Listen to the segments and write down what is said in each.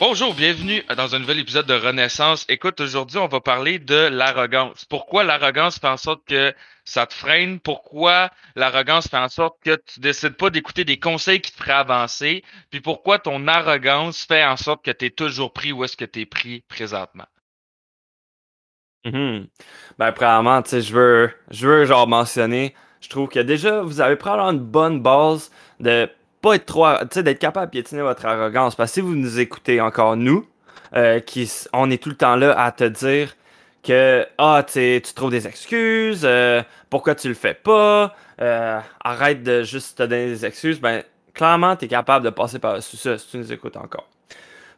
Bonjour, bienvenue dans un nouvel épisode de Renaissance. Écoute, aujourd'hui, on va parler de l'arrogance. Pourquoi l'arrogance fait en sorte que ça te freine? Pourquoi l'arrogance fait en sorte que tu décides pas d'écouter des conseils qui te feraient avancer? Puis pourquoi ton arrogance fait en sorte que tu es toujours pris où est-ce que tu es pris présentement? Mhm. Ben, premièrement, tu sais, je veux, je veux genre mentionner, je trouve que déjà, vous avez probablement une bonne base de pas être trop, tu sais, d'être capable de piétiner votre arrogance. Parce que si vous nous écoutez encore, nous, euh, qui, on est tout le temps là à te dire que, ah, tu tu trouves des excuses, euh, pourquoi tu le fais pas, euh, arrête de juste te donner des excuses, ben, clairement, tu es capable de passer par-dessus ça si tu nous écoutes encore.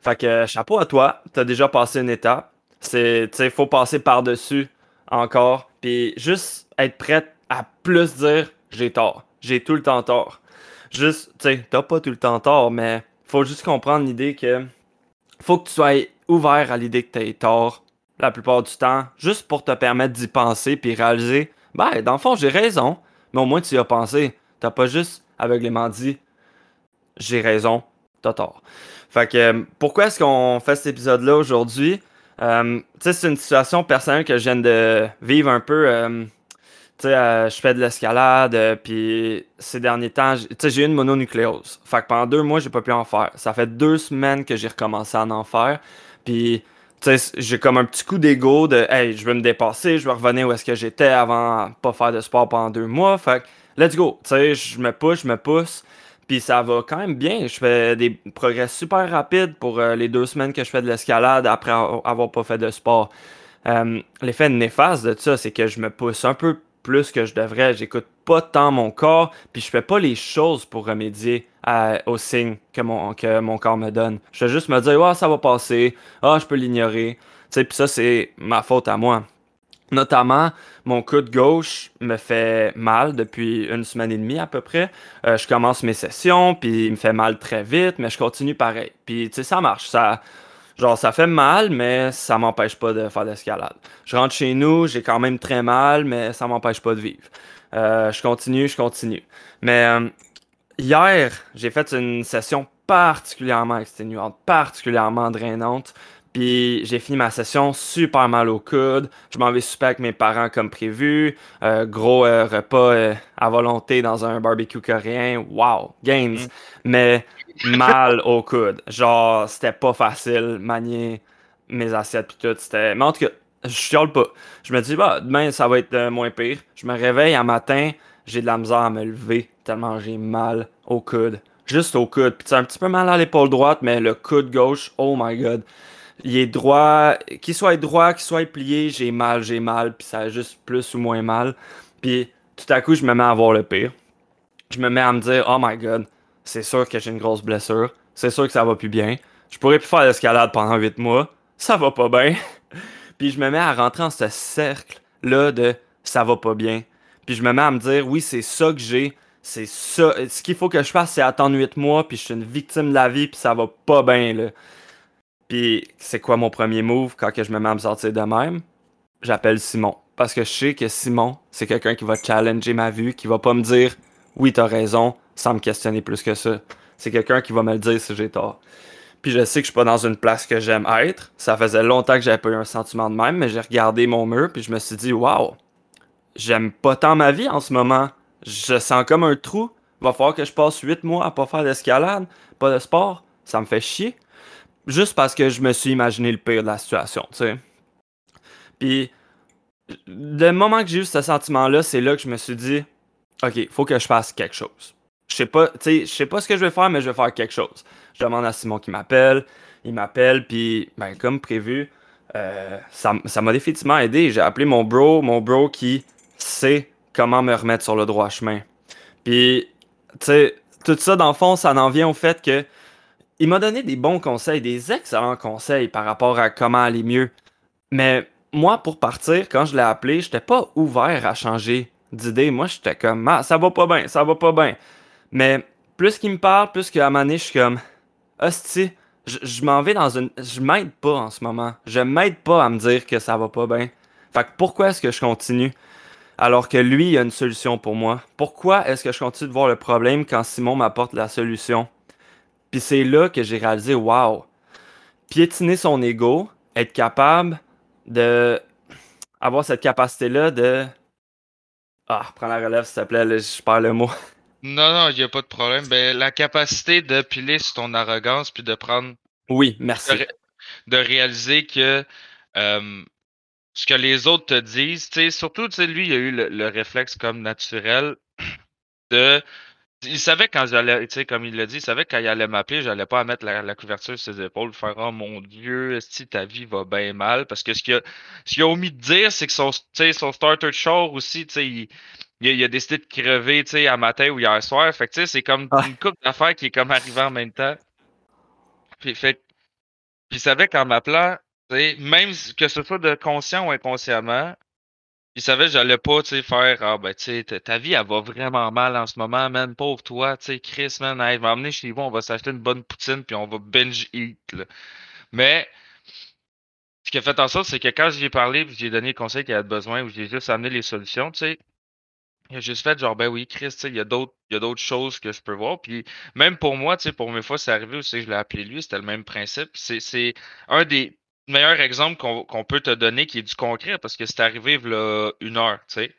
Fait que, chapeau à toi, tu as déjà passé une étape. C'est, tu sais, faut passer par-dessus encore, puis juste être prêt à plus dire j'ai tort, j'ai tout le temps tort. Juste, tu sais, t'as pas tout le temps tort, mais faut juste comprendre l'idée que faut que tu sois ouvert à l'idée que t'as tort la plupart du temps, juste pour te permettre d'y penser puis réaliser, ben, dans le fond, j'ai raison, mais au moins tu y as pensé. T'as pas juste aveuglément dit, j'ai raison, t'as tort. Fait que, pourquoi est-ce qu'on fait cet épisode-là aujourd'hui? Euh, tu sais, c'est une situation personnelle que je viens de vivre un peu. Euh, euh, je fais de l'escalade, euh, puis ces derniers temps, j'ai eu une mononucléose. Fait que pendant deux mois, j'ai pas pu en faire. Ça fait deux semaines que j'ai recommencé à en faire. Puis, j'ai comme un petit coup d'ego de, hey, je veux me dépasser, je veux revenir où est-ce que j'étais avant pas faire de sport pendant deux mois. Fait que, let's go. Je me pousse, je me pousse. Puis ça va quand même bien. Je fais des progrès super rapides pour euh, les deux semaines que je fais de l'escalade après avoir pas fait de sport. L'effet néfaste de ça, c'est que je me pousse un peu plus que je devrais. J'écoute pas tant mon corps, puis je fais pas les choses pour remédier aux signes que mon, que mon corps me donne. Je vais juste me dire, ah, ça va passer, ah, je peux l'ignorer. Tu sais, puis ça, c'est ma faute à moi. Notamment, mon coude gauche me fait mal depuis une semaine et demie à peu près. Euh, je commence mes sessions, puis il me fait mal très vite, mais je continue pareil. Puis, tu sais, ça marche. Ça, Genre, ça fait mal, mais ça m'empêche pas de faire de l'escalade. Je rentre chez nous, j'ai quand même très mal, mais ça m'empêche pas de vivre. Euh, je continue, je continue. Mais euh, hier, j'ai fait une session particulièrement exténuante, particulièrement drainante. Puis j'ai fini ma session super mal au coude. Je m'en vais super avec mes parents comme prévu. Euh, gros repas à volonté dans un barbecue coréen. Wow, gains. Mm. Mais mal au coude. Genre, c'était pas facile manier mes assiettes pis tout. C'était... Mais en tout cas, je chiale pas. Je me dis, bah, demain, ça va être moins pire. Je me réveille un matin, j'ai de la misère à me lever tellement j'ai mal au coude. Juste au coude. Puis un petit peu mal à l'épaule droite, mais le coude gauche, oh my god. Il est droit, qu'il soit droit, qu'il soit plié, j'ai mal, j'ai mal, puis ça a juste plus ou moins mal. Puis tout à coup, je me mets à voir le pire. Je me mets à me dire, oh my god, c'est sûr que j'ai une grosse blessure. C'est sûr que ça va plus bien. Je pourrais plus faire l'escalade pendant 8 mois. Ça va pas bien. puis je me mets à rentrer dans ce cercle-là de ça va pas bien. Puis je me mets à me dire, oui, c'est ça que j'ai. C'est ça. Ce qu'il faut que je fasse, c'est attendre 8 mois, puis je suis une victime de la vie, puis ça va pas bien, là. Puis c'est quoi mon premier move quand je me mets à me sortir de même? J'appelle Simon. Parce que je sais que Simon, c'est quelqu'un qui va challenger ma vue, qui va pas me dire, oui, t'as raison, sans me questionner plus que ça. C'est quelqu'un qui va me le dire si j'ai tort. Puis je sais que je suis pas dans une place que j'aime être. Ça faisait longtemps que j'avais pas eu un sentiment de même, mais j'ai regardé mon mur puis je me suis dit waouh, j'aime pas tant ma vie en ce moment. Je sens comme un trou. Va falloir que je passe 8 mois à pas faire d'escalade, pas de sport. Ça me fait chier. Juste parce que je me suis imaginé le pire de la situation, tu sais. Puis le moment que j'ai eu ce sentiment-là, c'est là que je me suis dit, OK, faut que je fasse quelque chose je sais pas, sais pas ce que je vais faire, mais je vais faire quelque chose. Je demande à Simon qui m'appelle, il m'appelle, puis ben, comme prévu, euh, ça m'a définitivement aidé. J'ai appelé mon bro, mon bro qui sait comment me remettre sur le droit chemin. Puis, tu sais, tout ça, dans le fond, ça en vient au fait que il m'a donné des bons conseils, des excellents conseils par rapport à comment aller mieux. Mais moi, pour partir, quand je l'ai appelé, j'étais pas ouvert à changer d'idée. Moi, j'étais comme, ah, ça va pas bien, ça va pas bien. Mais plus qu'il me parle, plus qu'à un je suis comme, hostie, je, je m'en vais dans une. Je m'aide pas en ce moment. Je m'aide pas à me dire que ça va pas bien. Fait que pourquoi est-ce que je continue? Alors que lui, il a une solution pour moi? Pourquoi est-ce que je continue de voir le problème quand Simon m'apporte la solution? Puis c'est là que j'ai réalisé, waouh, piétiner son ego, être capable de avoir cette capacité-là de. Ah, prends la relève, s'il te plaît, je perds le mot. Non, non, il n'y a pas de problème. Ben, la capacité de piler sur ton arrogance puis de prendre. Oui, merci. De, réaliser que euh, ce que les autres te disent, surtout, lui, il a eu le, réflexe comme naturel de. Il savait quand j'allais, tu sais, comme il l'a dit, il savait quand il allait m'appeler, j'allais pas mettre la, couverture sur ses épaules, faire Oh mon Dieu, si ta vie va bien mal. Parce que ce qu'il a, ce a omis de dire, c'est que son, son starter de char aussi, tu sais, il, il, a, décidé de crever, tu sais, à matin ou hier soir. Fait que, tu sais, c'est comme une coupe d'affaires qui est comme arrivée en même temps. Puis, fait, puis il savait qu'en m'appelant, même que ce soit de conscient ou inconsciemment, il savait que j'allais pas faire Ah ben tu sais, ta vie elle va vraiment mal en ce moment, man, pauvre toi, tu sais, Chris, man, je vais emmener chez vous, on va s'acheter une bonne poutine puis on va binge eat. Mais ce qui a fait en sorte, c'est que quand j'y ai parlé, j'ai donné le conseil qu'il avait besoin, ou j'ai juste amené les solutions, tu sais, il a juste fait genre ben oui, Chris, il y a d'autres choses que je peux voir. Puis même pour moi, pour mes fois, c'est arrivé aussi je l'ai appelé lui, c'était le même principe. C'est un des meilleur exemple qu'on peut te donner qui est du concret parce que c'est arrivé une heure, tu sais.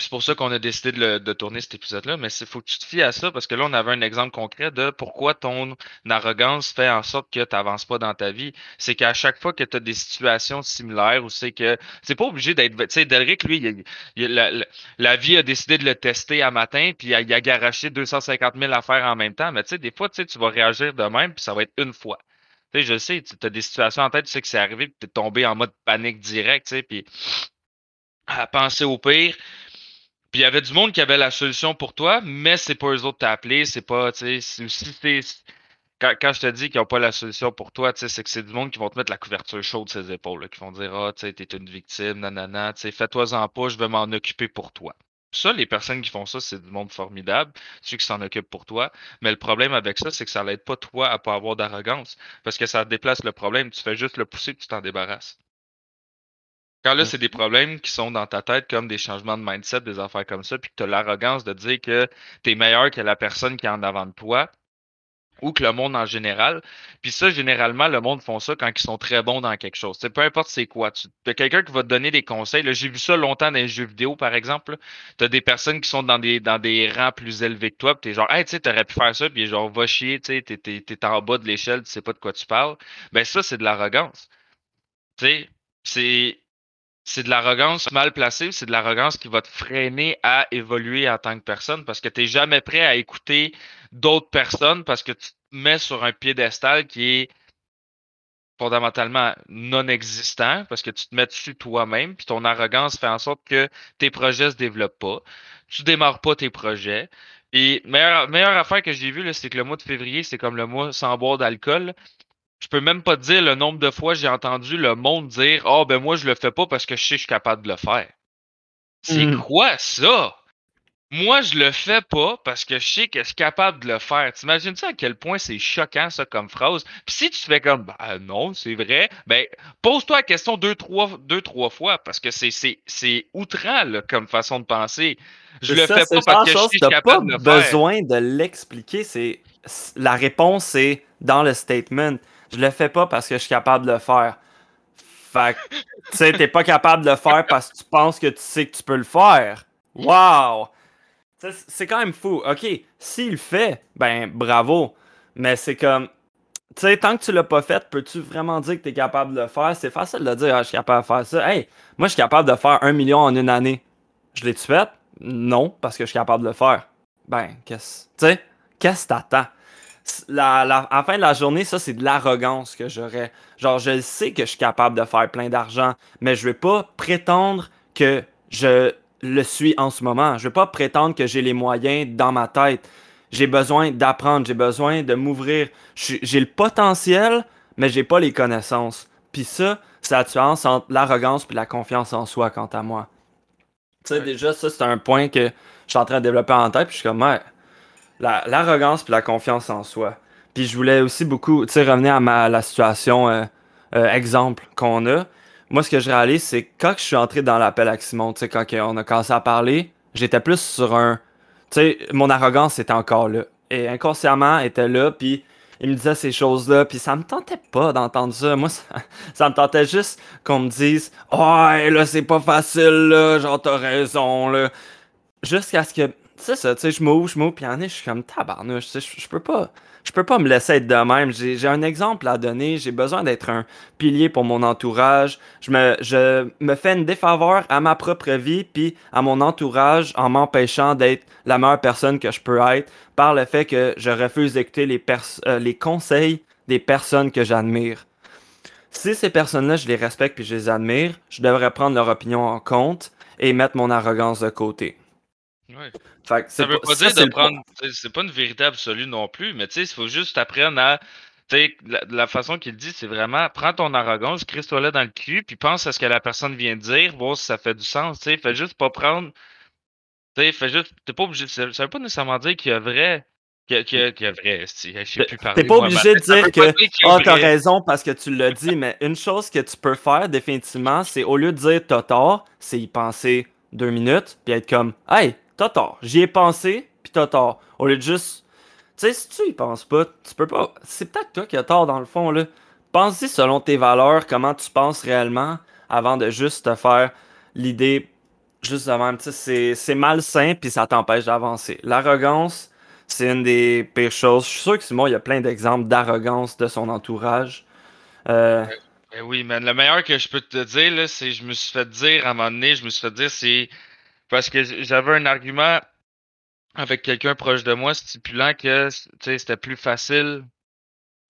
C'est pour ça qu'on a décidé de, tourner cet épisode-là, mais il faut que tu te fies à ça parce que là, on avait un exemple concret de pourquoi ton arrogance fait en sorte que tu n'avances pas dans ta vie. C'est qu'à chaque fois que tu as des situations similaires ou c'est que c'est pas obligé d'être. Tu sais, Delric, lui, la, vie a décidé de le tester à matin, puis il a, il garaché 250 000 affaires en même temps. Mais tu sais, des fois, tu vas réagir de même, puis ça va être une fois. Tu sais, je sais, tu as des situations en tête, tu sais que c'est arrivé, puis tu es tombé en mode panique direct, tu sais, puis à penser au pire. Puis il y avait du monde qui avait la solution pour toi, mais c'est pas eux autres t'appeler, c'est pas, tu sais, si quand, quand, je te dis qu'ils n'ont pas la solution pour toi, c'est que c'est du monde qui vont te mettre la couverture chaude de ses épaules, qui vont dire, ah, tu t'es une victime, nanana, tu sais, fais-toi-en pas, je vais m'en occuper pour toi. Ça, les personnes qui font ça, c'est du monde formidable, ceux qui s'en occupent pour toi. Mais le problème avec ça, c'est que ça l'aide pas toi à pas avoir d'arrogance. Parce que ça déplace le problème. Tu fais juste le pousser et tu t'en débarrasses. Quand là, c'est des problèmes qui sont dans ta tête, comme des changements de mindset, des affaires comme ça, puis que tu as l'arrogance de dire que tu es meilleur que la personne qui est en avant de toi, ou que le monde en général. Puis ça, généralement, le monde font ça quand ils sont très bons dans quelque chose. peu importe c'est quoi. Tu as quelqu'un qui va te donner des conseils. J'ai vu ça longtemps dans les jeux vidéo, par exemple. Tu as des personnes qui sont dans des, dans des rangs plus élevés que toi. Puis t'es genre, hey, tu sais, t'aurais pu faire ça. Puis genre, va chier, tu sais, t'es, t'es, en bas de l'échelle, tu sais pas de quoi tu parles. Ben ça, c'est de l'arrogance. Tu sais, c'est c'est de l'arrogance mal placée, c'est de l'arrogance qui va te freiner à évoluer en tant que personne parce que tu n'es jamais prêt à écouter d'autres personnes parce que tu te mets sur un piédestal qui est fondamentalement non existant parce que tu te mets dessus toi-même, puis ton arrogance fait en sorte que tes projets se développent pas. Tu démarres pas tes projets. Et meilleure, meilleure affaire que j'ai vue, c'est que le mois de février, c'est comme le mois sans boire d'alcool je peux même pas te dire le nombre de fois j'ai entendu le monde dire Ah, oh, ben moi, je le fais pas parce que je sais que je suis capable de le faire. C'est hmm. quoi ça? Moi, je le fais pas parce que je sais que je suis capable de le faire. T'imagines-tu à quel point c'est choquant, ça, comme phrase? Puis si tu fais comme, ben non, c'est vrai, ben, pose-toi la question deux, trois, deux, trois fois parce que c'est, c'est, outrant, comme façon de penser. Je le fais pas parce que je suis capable de le faire. besoin de l'expliquer. C'est, la réponse, c'est dans le statement. Je le fais pas parce que je suis capable de le faire. Fait que, tu sais, t'es pas capable de le faire parce que tu penses que tu sais que tu peux le faire. Wow! C'est quand même fou. Ok, s'il le fait, ben bravo. Mais c'est comme, tu sais, tant que tu l'as pas fait, peux-tu vraiment dire que tu es capable de le faire? C'est facile de dire, ah, je suis capable de faire ça. Hey, moi, je suis capable de faire un million en une année. Je l'ai-tu fait? Non, parce que je suis capable de le faire. Ben, qu'est-ce, tu sais, qu'est-ce que t'attends? La, la, à la fin de la journée, ça, c'est de l'arrogance que j'aurais. Genre, je sais que je suis capable de faire plein d'argent, mais je vais pas prétendre que je le suis en ce moment. Je vais pas prétendre que j'ai les moyens dans ma tête. J'ai besoin d'apprendre, j'ai besoin de m'ouvrir. J'ai le potentiel, mais j'ai pas les connaissances. Puis ça, c'est la différence entre l'arrogance et la confiance en soi, quant à moi. Tu sais, déjà, ça, c'est un point que je suis en train de développer en tête, puis je suis comme, ouais, l'arrogance puis la confiance en soi. Puis je voulais aussi beaucoup, tu sais, revenir à ma, la situation euh, euh, exemple qu'on a. Moi, ce que je réalise, c'est quand je suis entré dans l'appel avec Simon, tu sais, quand on a commencé à parler, j'étais plus sur un. Tu sais, mon arrogance était encore là. Et inconsciemment, était là, puis il me disait ces choses-là, puis ça me tentait pas d'entendre ça. Moi, ça, me tentait juste qu'on me dise « Oh, là, c'est pas facile, là, genre, t'as raison, là. » Jusqu'à ce que, c'est ça, tu sais, je m'ouvre, je m'ouvre, puis en est, je suis comme tabarnouche, sais, je peux pas je peux pas me laisser être de même. J'ai un exemple à donner. J'ai besoin d'être un pilier pour mon entourage. Je me, je me fais une défaveur à ma propre vie puis à mon entourage en m'empêchant d'être la meilleure personne que je peux être par le fait que je refuse d'écouter les, euh, les conseils des personnes que j'admire. Si ces personnes-là, je les respecte puis je les admire, je devrais prendre leur opinion en compte et mettre mon arrogance de côté. Ouais. ça veut pas, dire de prendre. C'est pas une vérité absolue non plus, mais tu sais, il faut juste apprendre à. La, la façon qu'il dit, c'est vraiment prends ton arrogance, crisse-toi dans le cul, puis pense à ce que la personne vient de dire, voir si ça fait du sens. sais Fais juste pas prendre. Tu fais juste. T'es pas obligé. Ça, veut pas nécessairement dire qu'il y a vrai. Qu'il y, a vrai, je sais plus parler. T'es pas obligé de dire que oh, t'as raison parce que tu l'as dit, mais une chose que tu peux faire définitivement, c'est au lieu de dire t'as tort, c'est y penser deux minutes, puis être comme Hey, t'as tort. J'y ai pensé, puis t'as tort. Au lieu de juste. Tu sais, si tu y penses pas, tu peux pas. C'est peut-être toi qui as tort dans le fond, là. Pense-y selon tes valeurs, comment tu penses réellement, avant de juste te faire l'idée juste de même. Tu sais, c'est malsain, puis ça t'empêche d'avancer. L'arrogance, c'est une des pires choses. Je suis sûr que Simon, il y a plein d'exemples d'arrogance de son entourage. Euh... Ben oui, mais le meilleur que je peux te dire, c'est je me suis fait dire à un moment donné, je me suis fait dire, c'est parce que j'avais un argument avec quelqu'un proche de moi stipulant que c'était plus facile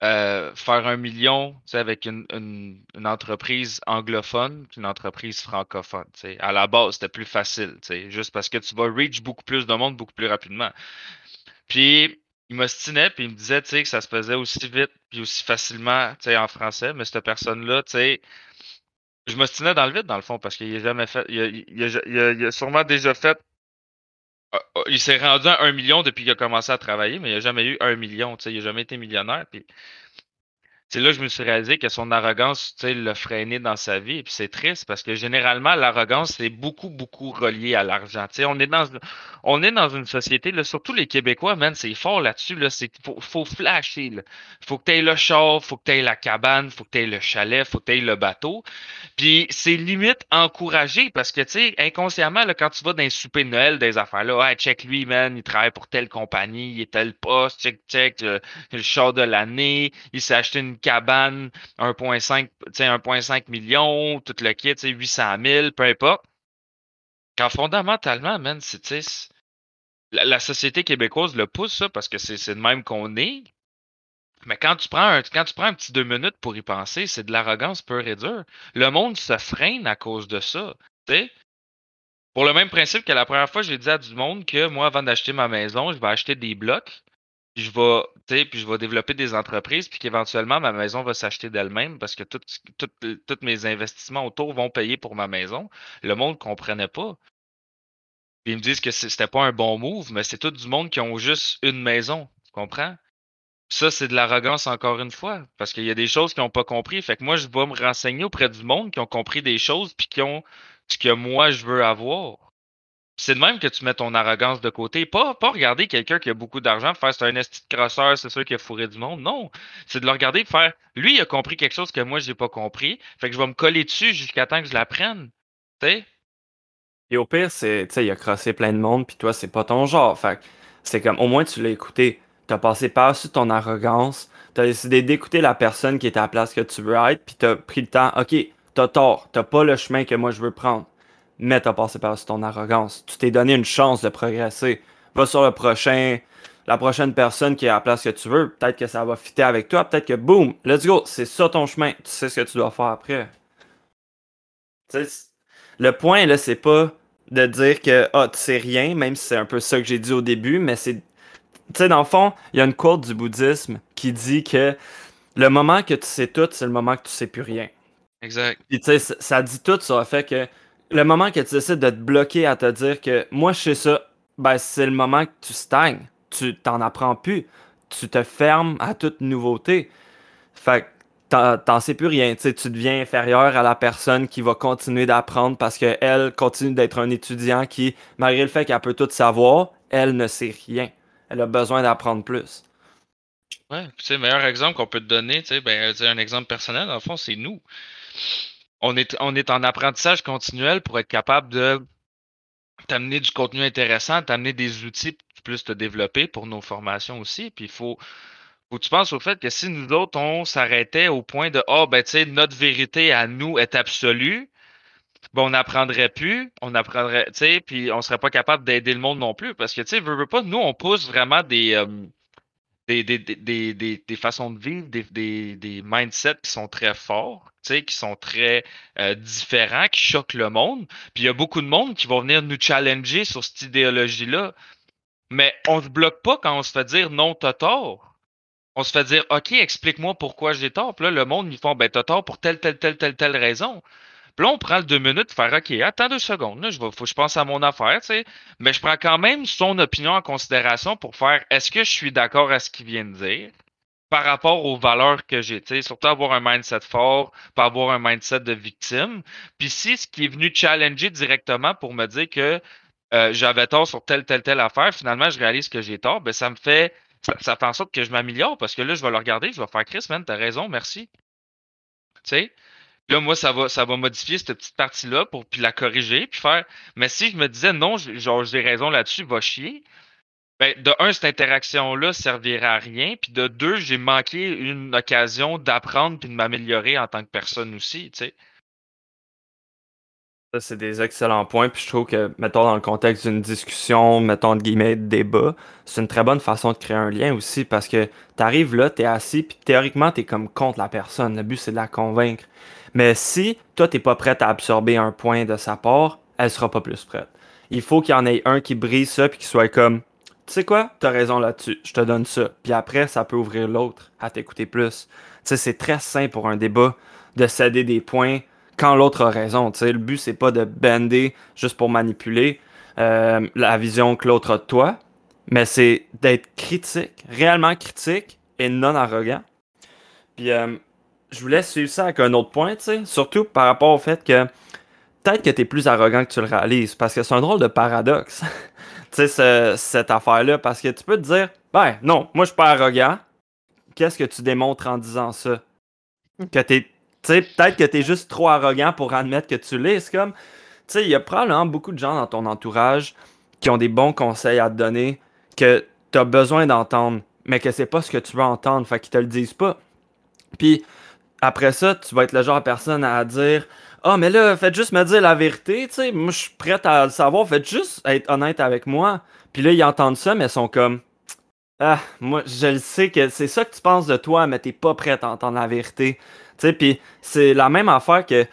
euh, faire un million avec une, une, entreprise anglophone qu'une entreprise francophone. À la base, c'était plus facile, juste parce que tu vas reach beaucoup plus de monde beaucoup plus rapidement. Puis il m'ostinait, puis il me disait que ça se faisait aussi vite puis aussi facilement en français, mais cette personne-là, tu sais je m'ostinais dans le vide, dans le fond, parce qu'il a jamais fait. Il a, sûrement déjà fait. Ah, ah, il s'est rendu à un million depuis qu'il a commencé à travailler, mais il n'a jamais eu un million. Il n'a jamais été millionnaire. C'est là que je me suis réalisé que son arrogance, l'a freiné dans sa vie. Et puis c'est triste parce que généralement, l'arrogance, c'est beaucoup, beaucoup relié à l'argent. On est dans, on est dans une société, là, surtout les Québécois, man, c'est fort là-dessus, là. Faut, faut flasher. Faut que tu aies le char, faut que tu aies la cabane, faut que tu aies le chalet, faut que tu aies le bateau. Puis c'est limite encouragé parce que, tu sais, inconsciemment, là, quand tu vas dans un souper de Noël, des affaires là, ouais, check lui, man, il travaille pour telle compagnie, il est tel poste, check, check, le, le char de l'année, il s'est acheté une cabane, 1,5 1,5 million, tout le kit, 800 000, peu importe. Quand fondamentalement, man, c'est la, la, société québécoise le pousse ça parce que c'est de même qu'on est. Mais quand tu prends un, quand tu prends un petit deux minutes pour y penser, c'est de l'arrogance pure et dure. Le monde se freine à cause de ça. Pour le même principe que la première fois, j'ai dit à du monde que moi, avant d'acheter ma maison, je vais acheter des blocs je vais, puis je vais développer des entreprises, puis qu'éventuellement ma maison va s'acheter d'elle-même parce que tous mes investissements autour vont payer pour ma maison. Le monde ne comprenait pas. Puis ils me disent que c'était pas un bon move, mais c'est tout du monde qui ont juste une maison. Tu comprends? Ça, c'est de l'arrogance encore une fois, parce qu'il y a des choses qu'ils n'ont pas compris. Fait que moi, je vais me renseigner auprès du monde qui ont compris des choses, puis qui ont ce que moi, je veux avoir. C'est de même que tu mets ton arrogance de côté. Pas, regarder quelqu'un qui a beaucoup d'argent, faire c'est un esti de crosseur, c'est sûr qu'il a fourré du monde. Non. C'est de le regarder faire lui, il a compris quelque chose que moi, j'ai pas compris. Fait que je vais me coller dessus jusqu'à temps que je l'apprenne. Tu sais? Et au pire, c'est, tu sais, il a crossé plein de monde, puis toi, c'est pas ton genre. Fait c'est comme, au moins, tu l'as écouté. T'as passé par-dessus ton arrogance. T'as décidé d'écouter la personne qui était à la place que tu veux être, puis t'as pris le temps. Ok, t'as tort. T'as pas le chemin que moi, je veux prendre mais t'as passé par ton arrogance. Tu t'es donné une chance de progresser. Va sur le prochain, la prochaine personne qui est à la place que tu veux. Peut-être que ça va fitter avec toi. Peut-être que boum, let's go, c'est ça ton chemin. Tu sais ce que tu dois faire après. le point là, c'est pas de dire que ah, tu sais rien, même si c'est un peu ça que j'ai dit au début, mais c'est. Tu sais, dans le fond, il y a une quote du bouddhisme qui dit que le moment que tu sais tout, c'est le moment que tu sais plus rien. Exact. Puis tu sais, ça dit tout sur le fait que le moment que tu décides de te bloquer à te dire que moi je sais ça, ben c'est le moment que tu stagnes. Tu t'en apprends plus. Tu te fermes à toute nouveauté. Fait que t'en sais plus rien. tu deviens inférieur à la personne qui va continuer d'apprendre parce qu'elle continue d'être un étudiant qui, malgré le fait qu'elle peut tout savoir, elle ne sait rien. Elle a besoin d'apprendre plus. Ouais, tu sais, le meilleur exemple qu'on peut te donner, tu sais, ben, un exemple personnel, dans le fond, c'est nous. On est, en apprentissage continuel pour être capable de t'amener du contenu intéressant, t'amener des outils pour plus te développer pour nos formations aussi. Puis il faut, que tu penses au fait que si nous autres, on s'arrêtait au point de Ah, oh, ben, tu sais, notre vérité à nous est absolue, ben, on n'apprendrait plus, on apprendrait, tu sais, puis on serait pas capable d'aider le monde non plus. Parce que, tu sais, veux, veux nous, on pousse vraiment des. Euh, des, des, des, des, façons de vivre, des, des, mindsets qui sont très forts, qui sont très euh, différents, qui choquent le monde. Puis il y a beaucoup de monde qui vont venir nous challenger sur cette idéologie-là. Mais on se bloque pas quand on se fait dire non, t'as tort. On se fait dire OK, explique-moi pourquoi j'ai tort. Puis là, le monde, ils font ben t'as tort pour telle, telle, telle, telle, telle raison. Puis là, on prend le deux minutes pour faire OK, attends deux secondes, là, je faut je pense à mon affaire. Mais je prends quand même son opinion en considération pour faire est-ce que je suis d'accord à ce qu'il vient de dire par rapport aux valeurs que j'ai, surtout avoir un mindset fort, pas avoir un mindset de victime. Puis si ce qui est venu challenger directement pour me dire que euh, j'avais tort sur telle, telle, telle affaire, finalement, je réalise que j'ai tort, ben ça me fait ça, fait en sorte que je m'améliore parce que là, je vais le regarder, je vais faire Chris, man, t'as raison, merci. Tu? Là, moi, ça va, ça va modifier cette petite partie-là pour puis la corriger, puis faire. Mais si je me disais non, genre j'ai raison là-dessus, va chier. Ben, de un, cette interaction-là servirait à rien. Puis de deux, j'ai manqué une occasion d'apprendre puis de m'améliorer en tant que personne aussi, tu sais. Ça, c'est des excellents points. Puis je trouve que, mettons, dans le contexte d'une discussion, mettons, de guillemets, de débat, c'est une très bonne façon de créer un lien aussi parce que tu arrives là, tu assis, puis théoriquement, tu comme contre la personne. Le but, c'est de la convaincre. Mais si toi, t'es pas prête à absorber un point de sa part, elle sera pas plus prête. Il faut qu'il y en ait un qui brise ça, puis qui soit comme, tu sais quoi, t'as raison là-dessus, je te donne ça. Puis après, ça peut ouvrir l'autre à t'écouter plus. Tu sais, c'est très sain pour un débat de céder des points quand l'autre a raison. Tu sais, le but, c'est pas de bender juste pour manipuler euh, la vision que l'autre a de toi, mais c'est d'être critique, réellement critique et non arrogant. Puis, euh, je voulais suivre ça avec un autre point, tu sais, surtout par rapport au fait que peut-être que tu es plus arrogant que tu le réalises, parce que c'est un drôle de paradoxe, tu sais, cette affaire-là, parce que tu peux te dire, ben non, moi je suis pas arrogant. Qu'est-ce que tu démontres en disant ça? Que tu peut-être que tu es juste trop arrogant pour admettre que tu l'es. C'est comme, tu sais, il y a probablement beaucoup de gens dans ton entourage qui ont des bons conseils à te donner que tu as besoin d'entendre, mais que c'est pas ce que tu veux entendre, fait qu'ils te le disent pas. Puis après ça, tu vas être le genre de personne à dire Ah, mais là, faites juste me dire la vérité, tu sais, moi je suis prête à le savoir, faites juste être honnête avec moi. Puis là, ils entendent ça, mais ils sont comme Ah, moi, je le sais que c'est ça que tu penses de toi, mais t'es pas prête à entendre la vérité. Tu sais, puis c'est la même affaire que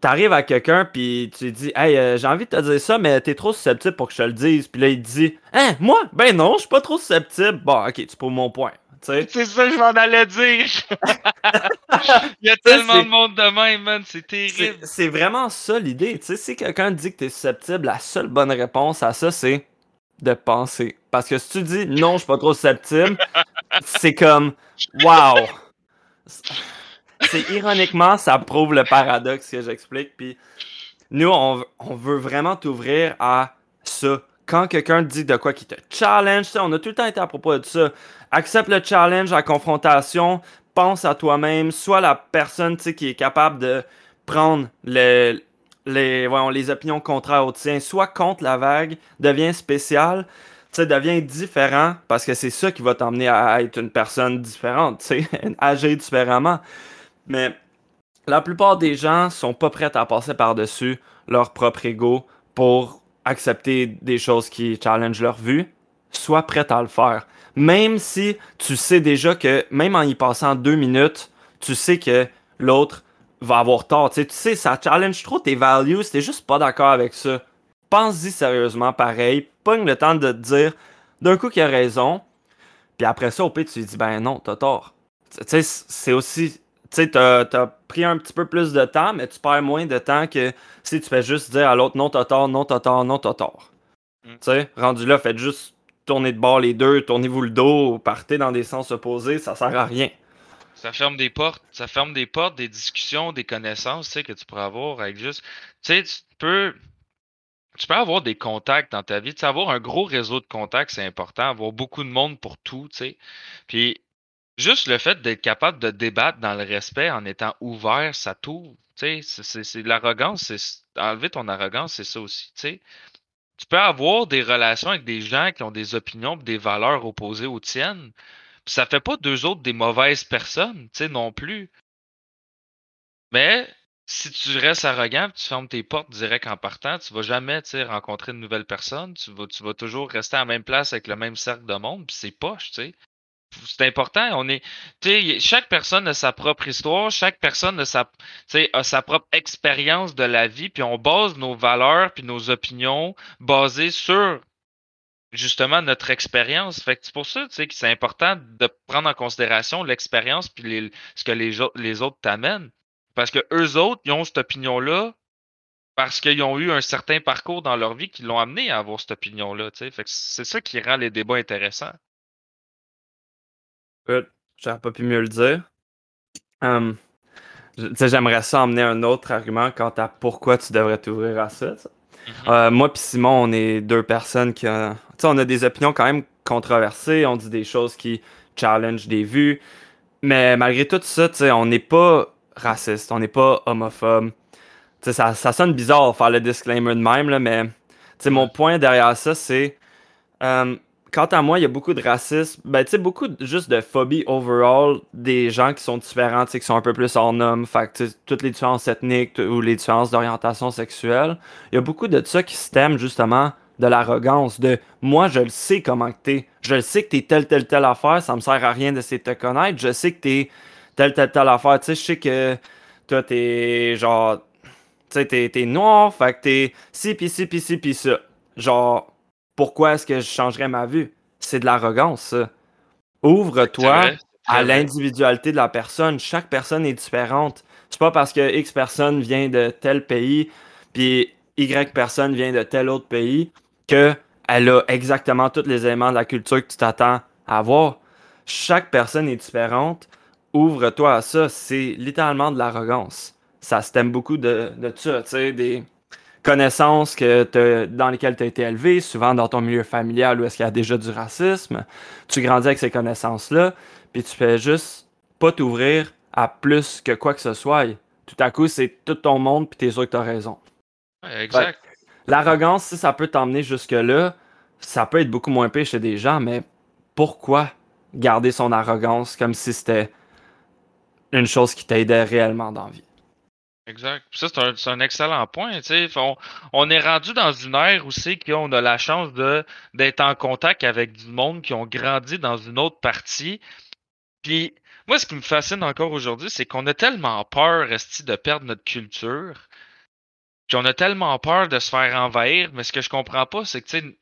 t'arrives à quelqu'un puis tu lui dis Hey, euh, j'ai envie de te dire ça, mais t'es trop susceptible pour que je te le dise. Puis là, il te dit Hein, moi? Ben non, je suis pas trop susceptible. Bon, ok, tu prouves mon point. C'est ça que je m'en allais dire. Il y a tellement de monde de même, man. C'est terrible. C'est vraiment ça l'idée. Tu sais, si quelqu'un dit que tu es susceptible, la seule bonne réponse à ça, c'est de penser. Parce que si tu dis non, je suis pas trop susceptible, c'est comme wow. C'est ironiquement, ça prouve le paradoxe que j'explique. Puis nous, on, on veut vraiment t'ouvrir à ça quand quelqu'un te dit de quoi qui te challenge, on a tout le temps été à propos de ça. Accepte le challenge, la confrontation, pense à toi-même, sois la personne qui est capable de prendre les, les, les opinions contraires au tien, soit contre la vague, deviens spécial, deviens différent, parce que c'est ça qui va t'emmener à être une personne différente, agir différemment. Mais la plupart des gens sont pas prêts à passer par-dessus leur propre ego pour accepter des choses qui challenge leur vue, sois prêt à le faire. Même si tu sais déjà que, même en y passant deux minutes, tu sais que l'autre va avoir tort. Tu sais, ça challenge trop tes values, t'es juste pas d'accord avec ça. Pense-y sérieusement pareil, pogne le temps de te dire d'un coup qu'il a raison, puis après ça, au pire, tu lui dis, ben non, t'as tort. Tu sais, c'est aussi sais, t'as as pris un petit peu plus de temps, mais tu perds moins de temps que si tu fais juste dire à l'autre non, t'as tort, non, t'as tort, non, t'as tort. Mm. Tu sais, rendu là, faites juste tourner de bord les deux, tournez-vous le dos, partez dans des sens opposés, ça sert à rien. Ça ferme des portes, ça ferme des portes, des discussions, des connaissances, tu sais, que tu pourrais avoir avec juste. Tu sais, tu peux. Tu peux avoir des contacts dans ta vie. Tu sais, avoir un gros réseau de contacts, c'est important. Avoir beaucoup de monde pour tout, tu sais. Puis juste le fait d'être capable de débattre dans le respect en étant ouvert, ça t'ouvre. Sais, c'est l'arrogance, c'est enlever ton arrogance, c'est ça aussi. Tu peux avoir des relations avec des gens qui ont des opinions, des valeurs opposées aux tiennes. Ça fait pas deux autres des mauvaises personnes, tu sais, non plus. Mais si tu restes arrogant, tu fermes tes portes direct en partant, tu vas jamais rencontrer une nouvelle personne. Tu vas, tu vas toujours rester à la même place avec le même cercle de monde, puis c'est poche, tu sais. C'est important. On est, chaque personne a sa propre histoire, chaque personne a sa, sa propre expérience de la vie, puis on base nos valeurs puis nos opinions basées sur justement notre expérience. C'est pour ça que c'est important de prendre en considération l'expérience puis ce que les, les autres t'amènent. Parce que eux autres, ils ont cette opinion-là parce qu'ils ont eu un certain parcours dans leur vie qui l'ont amené à avoir cette opinion-là. C'est ça qui rend les débats intéressants. J'aurais pas pu mieux le dire. Hum, j'aimerais ça emmener un autre argument quant à pourquoi tu devrais t'ouvrir à ça. Mm-hmm. Euh, moi et Simon, on est deux personnes qui ont... on a des opinions quand même controversées, on dit des choses qui challenge des vues, mais malgré tout ça, on n'est pas raciste, on n'est pas homophobe. ça, ça sonne bizarre de faire le disclaimer de même, là, mais mon point derrière ça, c'est. Euh, quant à moi, il y a beaucoup de racisme, ben, beaucoup juste de phobie overall des gens qui sont différents, qui sont un peu plus en homme, fait toutes les différences ethniques ou les différences d'orientation sexuelle. Il y a beaucoup de ça qui stem justement de l'arrogance, de moi je le sais comment que t'es, je le sais que t'es telle, telle, telle affaire, ça me sert à rien d'essayer de te connaître, je sais que t'es telle, telle, telle affaire. Tu sais, je sais que toi, t'es genre. Tu sais, t'es, noir, fait que t'es ci, pis ci, pis ci, pis ça. Genre, pourquoi est-ce que je changerais ma vue? C'est de l'arrogance, ça. Ouvre-toi à l'individualité de la personne. Chaque personne est différente. C'est pas parce que X personne vient de tel pays, puis Y personne vient de tel autre pays, que elle a exactement tous les éléments de la culture que tu t'attends à avoir. Chaque personne est différente ouvre-toi à ça, c'est littéralement de l'arrogance. Ça se t'aime beaucoup de, de ça, tu sais, des connaissances que dans lesquelles tu as été élevé, souvent dans ton milieu familial où est-ce qu'il y a déjà du racisme. Tu grandis avec ces connaissances-là, puis tu fais juste pas t'ouvrir à plus que quoi que ce soit. tout à coup, c'est tout ton monde, puis t'es sûr que tu as raison. exact. L'arrogance, si ça peut t'emmener jusque-là, ça peut être beaucoup moins pire chez des gens, mais pourquoi garder son arrogance comme si c'était une chose qui t'aidait réellement dans la vie? Exact. ça, c'est un, excellent point. On, est rendu dans une ère où c'est qu'on a la chance d'être en contact avec du monde qui ont grandi dans une autre partie. Puis moi, ce qui me fascine encore aujourd'hui, c'est qu'on a tellement peur, Resti, de perdre notre culture. Puis on a tellement peur de se faire envahir. Mais ce que je comprends pas, c'est que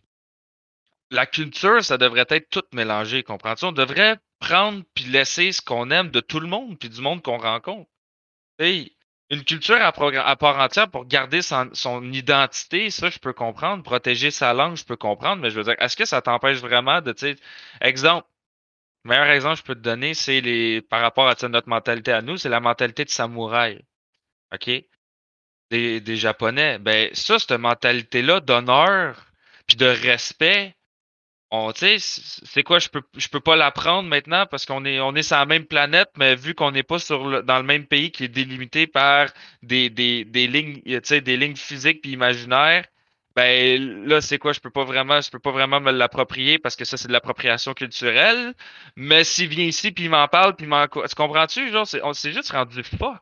la culture, ça devrait être tout mélangé. Comprends-tu? On devrait prendre puis laisser ce qu'on aime de tout le monde puis du monde qu'on rencontre. Une culture à, part entière pour garder son, identité, ça, je peux comprendre. Protéger sa langue, je peux comprendre. Mais je veux dire, est-ce que ça t'empêche vraiment de, tu exemple, le meilleur exemple que je peux te donner, c'est les, par rapport à notre mentalité à nous, c'est la mentalité de samouraï. OK? Des, des Japonais. Ben, ça, cette mentalité-là d'honneur puis de respect, c'est quoi, je peux, peux pas l'apprendre maintenant parce qu'on est, on est sur la même planète, mais vu qu'on n'est pas sur dans le même pays qui est délimité par des, des, des lignes, des lignes physiques puis imaginaires, ben là, c'est quoi, je peux pas vraiment, je peux pas vraiment me l'approprier parce que ça, c'est de l'appropriation culturelle. Mais s'il vient ici puis il m'en parle puis m'en, tu comprends-tu? Genre, c'est, on s'est juste rendu fuck.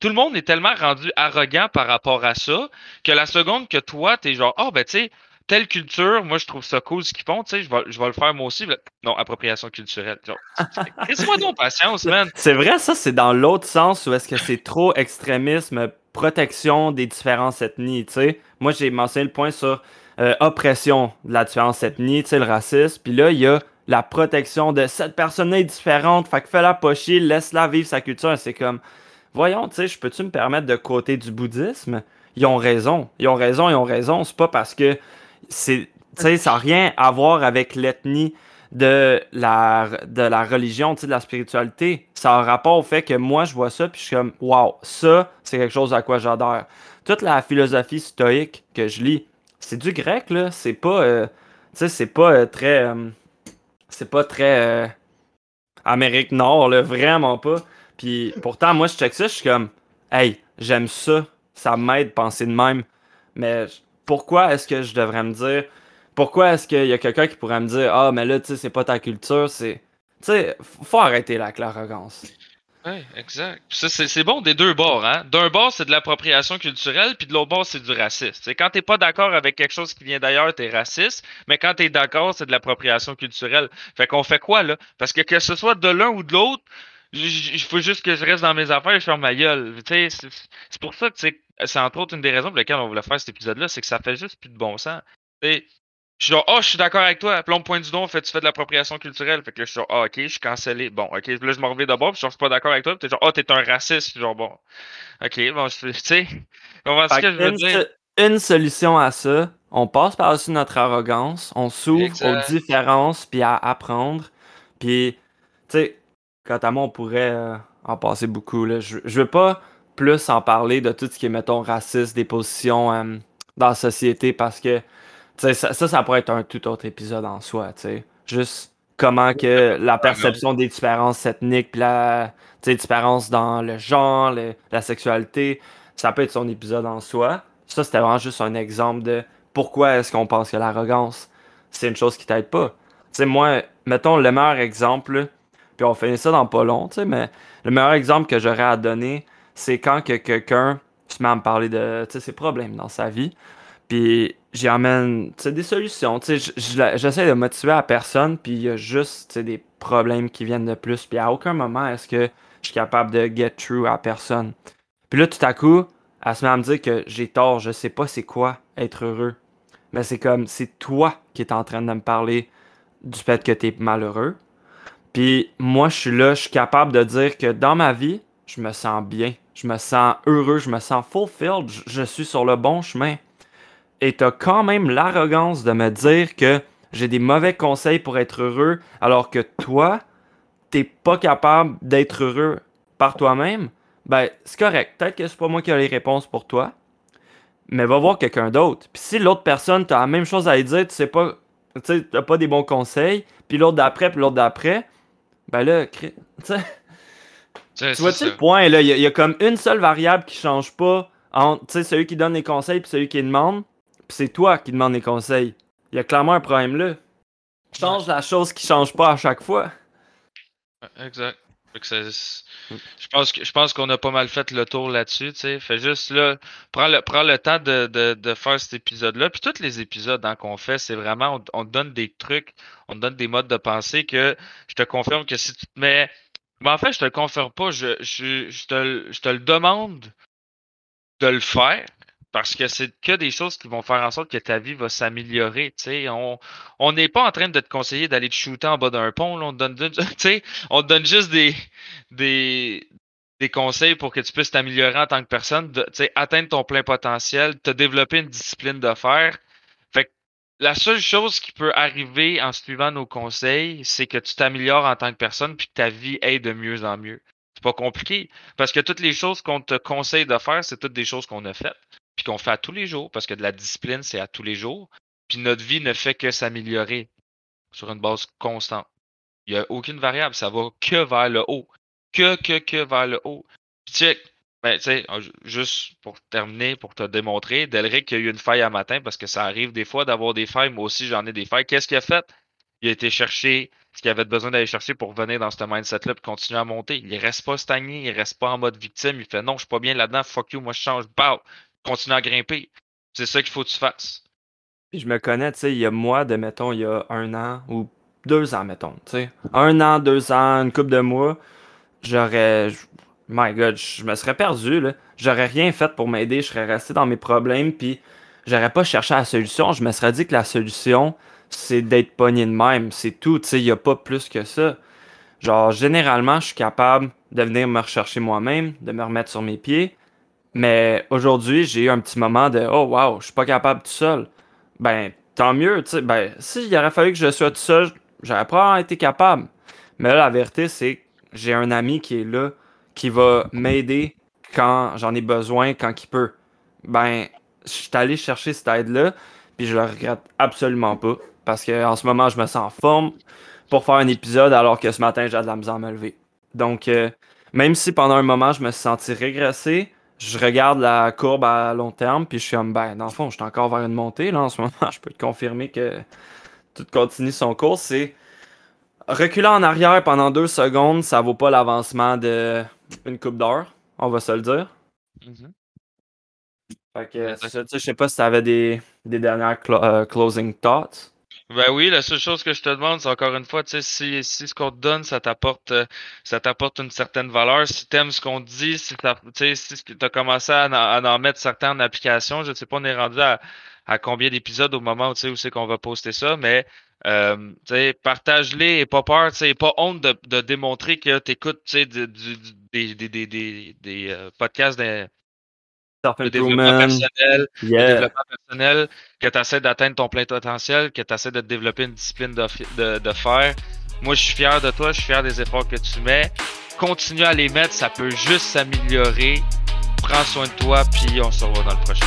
Tout le monde est tellement rendu arrogant par rapport à ça que la seconde que toi, t'es genre, oh, ben, tu sais, telle culture, moi, je trouve ça cool ce qu'ils font, tu sais, je vais, je vais le faire moi aussi. Non, appropriation culturelle. Laisse-moi donc patience, man. C'est vrai, ça, c'est dans l'autre sens où est-ce que c'est trop extrémisme, protection des différences ethnies, tu sais. Moi, j'ai mentionné le point sur euh, oppression de la différence ethnie, tu sais, le racisme. Puis là, il y a la protection de cette personne-là est différente, fait que fais-la pocher, laisse-la vivre sa culture. C'est comme, voyons, tu sais, je peux-tu me permettre de côté du bouddhisme? Ils ont raison, ils ont raison, ils ont raison. C'est pas parce que c'est ça n'a rien à voir avec l'ethnie de la, de la religion, de la spiritualité. Ça a un rapport au fait que moi, je vois ça, puis je suis comme, waouh, ça, c'est quelque chose à quoi j'adore. Toute la philosophie stoïque que je lis, c'est du grec, là. C'est pas, euh, tu sais, c'est pas euh, très, euh, c'est pas très Amérique Nord, là, vraiment pas. Puis pourtant, moi, je check ça, je suis comme, hey, j'aime ça, ça m'aide penser de même. Mais pourquoi est-ce que je devrais me dire, pourquoi est-ce qu'il y a quelqu'un qui pourrait me dire, ah, mais là, tu sais, c'est pas ta culture, c'est. Tu sais, faut arrêter là l'arrogance. Oui, exact. c'est bon des deux bords. Hein? D'un bord, c'est de l'appropriation culturelle, puis de l'autre bord, c'est du racisme. C'est quand t'es pas d'accord avec quelque chose qui vient d'ailleurs, t'es raciste, mais quand t'es d'accord, c'est de l'appropriation culturelle. Fait qu'on fait quoi, là? Parce que que ce soit de l'un ou de l'autre, il faut juste que je reste dans mes affaires et je ferme ma gueule. C'est pour ça que c'est entre autres une des raisons pour lesquelles on voulait faire cet épisode-là, c'est que ça fait juste plus de bon sens. Je suis genre, oh, je suis d'accord avec toi. Puis me pointe du don, fait, tu fais de l'appropriation culturelle. Fait que là, je suis genre, ah, ok, je suis cancellé. Bon, ok. Puis là, je me reviens d'abord, puis je suis pas d'accord avec toi. Puis t'es genre, oh, t'es un raciste. Genre, bon. Ok, bon, tu sais. On va ce que je veux dire. Une solution à ça, on passe par-dessus notre arrogance, on s'ouvre aux différences, puis à apprendre. Puis, tu sais, quant à moi, on pourrait euh, en passer beaucoup. Là. Je, je veux pas plus en parler de tout ce qui est, mettons, raciste, des positions euh, dans la société, parce que ça, ça, ça, pourrait être un tout autre épisode en soi. Juste comment que la perception des différences ethniques, puis la différence dans le genre, la sexualité, ça peut être son épisode en soi. Ça, c'était vraiment juste un exemple de pourquoi est-ce qu'on pense que l'arrogance, c'est une chose qui t'aide pas. sais moi, mettons le meilleur exemple, puis on finit ça dans pas long, mais le meilleur exemple que j'aurais à donner, c'est quand que quelqu'un se met à me parler de ses problèmes dans sa vie. Puis j'y amène des solutions. J'essaie de motiver à personne, puis il y a juste des problèmes qui viennent de plus. Puis à aucun moment est-ce que je suis capable de get through à personne. Puis là, tout à coup, elle se met à me dire que j'ai tort, je sais pas c'est quoi être heureux. Mais c'est comme, c'est toi qui es en train de me parler du fait que tu es malheureux. Puis moi, je suis là, je suis capable de dire que dans ma vie, je me sens bien, je me sens heureux, je me sens fulfilled, je suis sur le bon chemin et t'as quand même l'arrogance de me dire que j'ai des mauvais conseils pour être heureux, alors que toi, t'es pas capable d'être heureux par toi-même, ben c'est correct. Peut-être que c'est pas moi qui ai les réponses pour toi, mais va voir quelqu'un d'autre. Puis si l'autre personne t'as la même chose à lui dire, tu sais pas, tu t'as pas des bons conseils, puis l'autre d'après, puis l'autre d'après, ben là, tu sais. Tu vois-tu le point, là? Il y, a comme une seule variable qui change pas entre celui qui donne les conseils et celui qui demande c'est toi qui demandes des conseils. Il y a clairement un problème là. Change la chose qui change pas à chaque fois. Exact. Je pense que je pense qu'on a pas mal fait le tour là-dessus, tu sais. Fais juste là, prends le, prends le temps de, faire cet épisode-là. Puis tous les épisodes hein, qu'on fait, c'est vraiment on, te donne des trucs, on te donne des modes de pensée que je te confirme que si tu te mets. Mais en fait, je te le confirme pas, je, je, te, je te le demande de le faire parce que c'est que des choses qui vont faire en sorte que ta vie va s'améliorer. On n'est pas en train de te conseiller d'aller te shooter en bas d'un pont. on, te donne, on donne juste des, des, des conseils pour que tu puisses t'améliorer en tant que personne, atteindre ton plein potentiel, te développer une discipline de faire. Fait la seule chose qui peut arriver en suivant nos conseils, c'est que tu t'améliores en tant que personne puis que ta vie aille de mieux en mieux. C'est pas compliqué parce que toutes les choses qu'on te conseille de faire, c'est toutes des choses qu'on a faites puis qu'on fait à tous les jours, parce que de la discipline, c'est à tous les jours. Puis notre vie ne fait que s'améliorer sur une base constante. Il n'y a aucune variable, ça va que vers le haut. Que, que, que vers le haut. Puis check, ben, tu sais, juste pour terminer, pour te démontrer, Delric a eu une faille à matin parce que ça arrive des fois d'avoir des failles. Moi aussi, j'en ai des failles. Qu'est-ce qu'il a fait? Il a été chercher ce qu'il avait besoin d'aller chercher pour venir dans ce mindset-là et continuer à monter. Il reste pas stagné, il reste pas en mode victime. Il fait non, je suis pas bien là-dedans, fuck you, moi je change. Bah, continue à grimper. C'est ça qu'il faut que tu fasses. Puis je me connais, tu sais, il y a moi de, mettons, il y a un an ou deux ans, mettons, tu sais. Un an, deux ans, une couple de mois, j'aurais... My God, je me serais perdu, là. J'aurais rien fait pour m'aider, je serais resté dans mes problèmes, puis j'aurais pas cherché la solution. Je me serais dit que la solution, c'est d'être pogné de même. C'est tout, tu sais, il y a pas plus que ça. Genre, généralement, je suis capable de venir me rechercher moi-même, de me remettre sur mes pieds, mais aujourd'hui, j'ai eu un petit moment de Oh wow, je suis pas capable tout seul. Ben, tant mieux, tu sais. Ben, s'il aurait fallu que je sois tout seul, j'aurais pas été capable. Mais là, la vérité, c'est que j'ai un ami qui est là, qui va m'aider quand j'en ai besoin, quand il peut. Ben, je suis allé chercher cette aide-là, puis je le regrette absolument pas. Parce qu'en ce moment, je me sens en forme. pour faire un épisode alors que ce matin, j'ai de la misère à me lever. Donc, euh, même si pendant un moment, je me suis senti régressé, je regarde la courbe à long terme, puis je suis comme, ben, dans le fond, je suis encore vers une montée. Là, en ce moment, je peux te confirmer que tout continue son cours. C'est reculer en arrière pendant deux secondes, ça vaut pas l'avancement d'une coupe d'heure, on va se le dire. Mm-hmm. Fait que, je sais pas si tu avais des, des dernières euh, closing thoughts. Ben oui, la seule chose que je te demande, c'est encore une fois, tu sais, si, si ce qu'on te donne, ça t'apporte euh, ça t'apporte une certaine valeur, si t'aimes ce qu'on te dit, si tu si tu as commencé à, en mettre certains en application, je ne sais pas, on est rendu à, à combien d'épisodes au moment où, où c'est qu'on va poster ça, mais euh, partage-les et pas peur, tu sais, pas honte de, de démontrer que tu écoutes des, des, des, des, des euh, podcasts le développement personnel, le développement personnel, que tu essaies d'atteindre ton plein potentiel, que tu essaies de développer une discipline de, de, faire. Moi, je suis fier de toi, je suis fier des efforts que tu mets. Continue à les mettre, ça peut juste s'améliorer. Prends soin de toi, puis on se revoit dans le prochain.